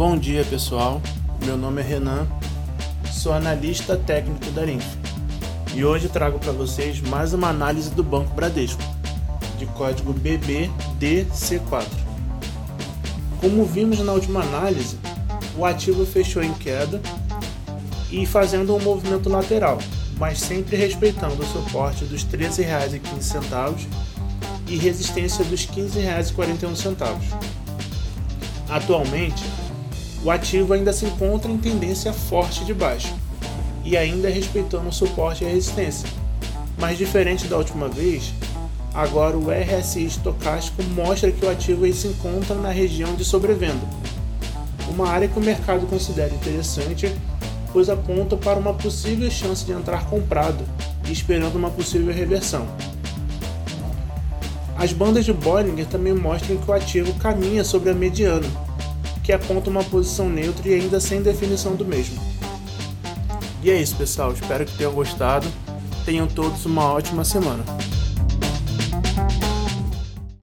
Bom dia pessoal, meu nome é Renan, sou analista técnico da Linf e hoje trago para vocês mais uma análise do Banco Bradesco, de código BBDC4. Como vimos na última análise, o ativo fechou em queda e fazendo um movimento lateral, mas sempre respeitando o suporte dos R$ 13,15 e resistência dos R$ 15,41. Atualmente, o ativo ainda se encontra em tendência forte de baixa e ainda respeitando o suporte e resistência. Mas diferente da última vez, agora o RSI estocástico mostra que o ativo se encontra na região de sobrevenda, uma área que o mercado considera interessante, pois aponta para uma possível chance de entrar comprado esperando uma possível reversão. As bandas de Bollinger também mostram que o ativo caminha sobre a mediana, que aponta uma posição neutra e ainda sem definição do mesmo. E é isso, pessoal. Espero que tenham gostado. Tenham todos uma ótima semana.